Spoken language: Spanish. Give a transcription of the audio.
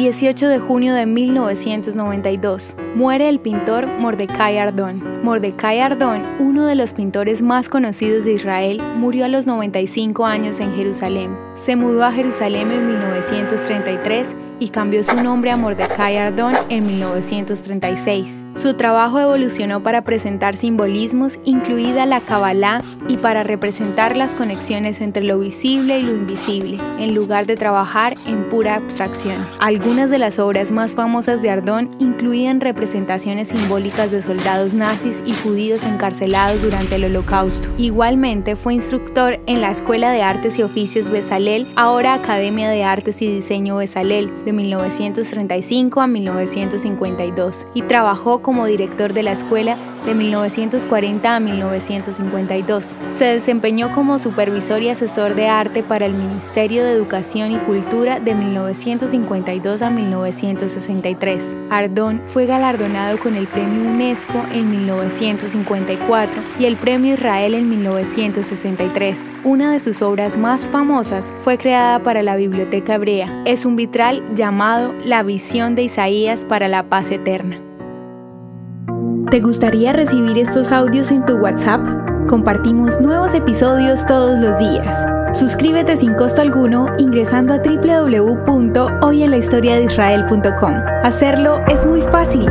18 de junio de 1992, muere el pintor Mordecai Ardón. Mordecai Ardón, uno de los pintores más conocidos de Israel, murió a los 95 años en Jerusalén. Se mudó a Jerusalén en 1933 y cambió su nombre a Mordecai Ardón en 1936. Su trabajo evolucionó para presentar simbolismos, incluida la Kabbalah, y para representar las conexiones entre lo visible y lo invisible, en lugar de trabajar en pura abstracción. Algunas de las obras más famosas de Ardón incluían representaciones simbólicas de soldados nazis y judíos encarcelados durante el Holocausto. Igualmente fue instructor en la Escuela de Artes y Oficios Besalel, ahora Academia de Artes y Diseño Besalel, de 1935 a 1952, y trabajó como director de la escuela de 1940 a 1952. Se desempeñó como supervisor y asesor de arte para el Ministerio de Educación y Cultura de 1952 a 1963. Ardón fue galardonado con el Premio UNESCO en 1954 y el Premio Israel en 1963. Una de sus obras más famosas fue creada para la Biblioteca Hebrea. Es un vitral llamado La visión de Isaías para la paz eterna. ¿Te gustaría recibir estos audios en tu WhatsApp? Compartimos nuevos episodios todos los días. Suscríbete sin costo alguno ingresando a www.hoyenlahistoriadeisrael.com. Hacerlo es muy fácil.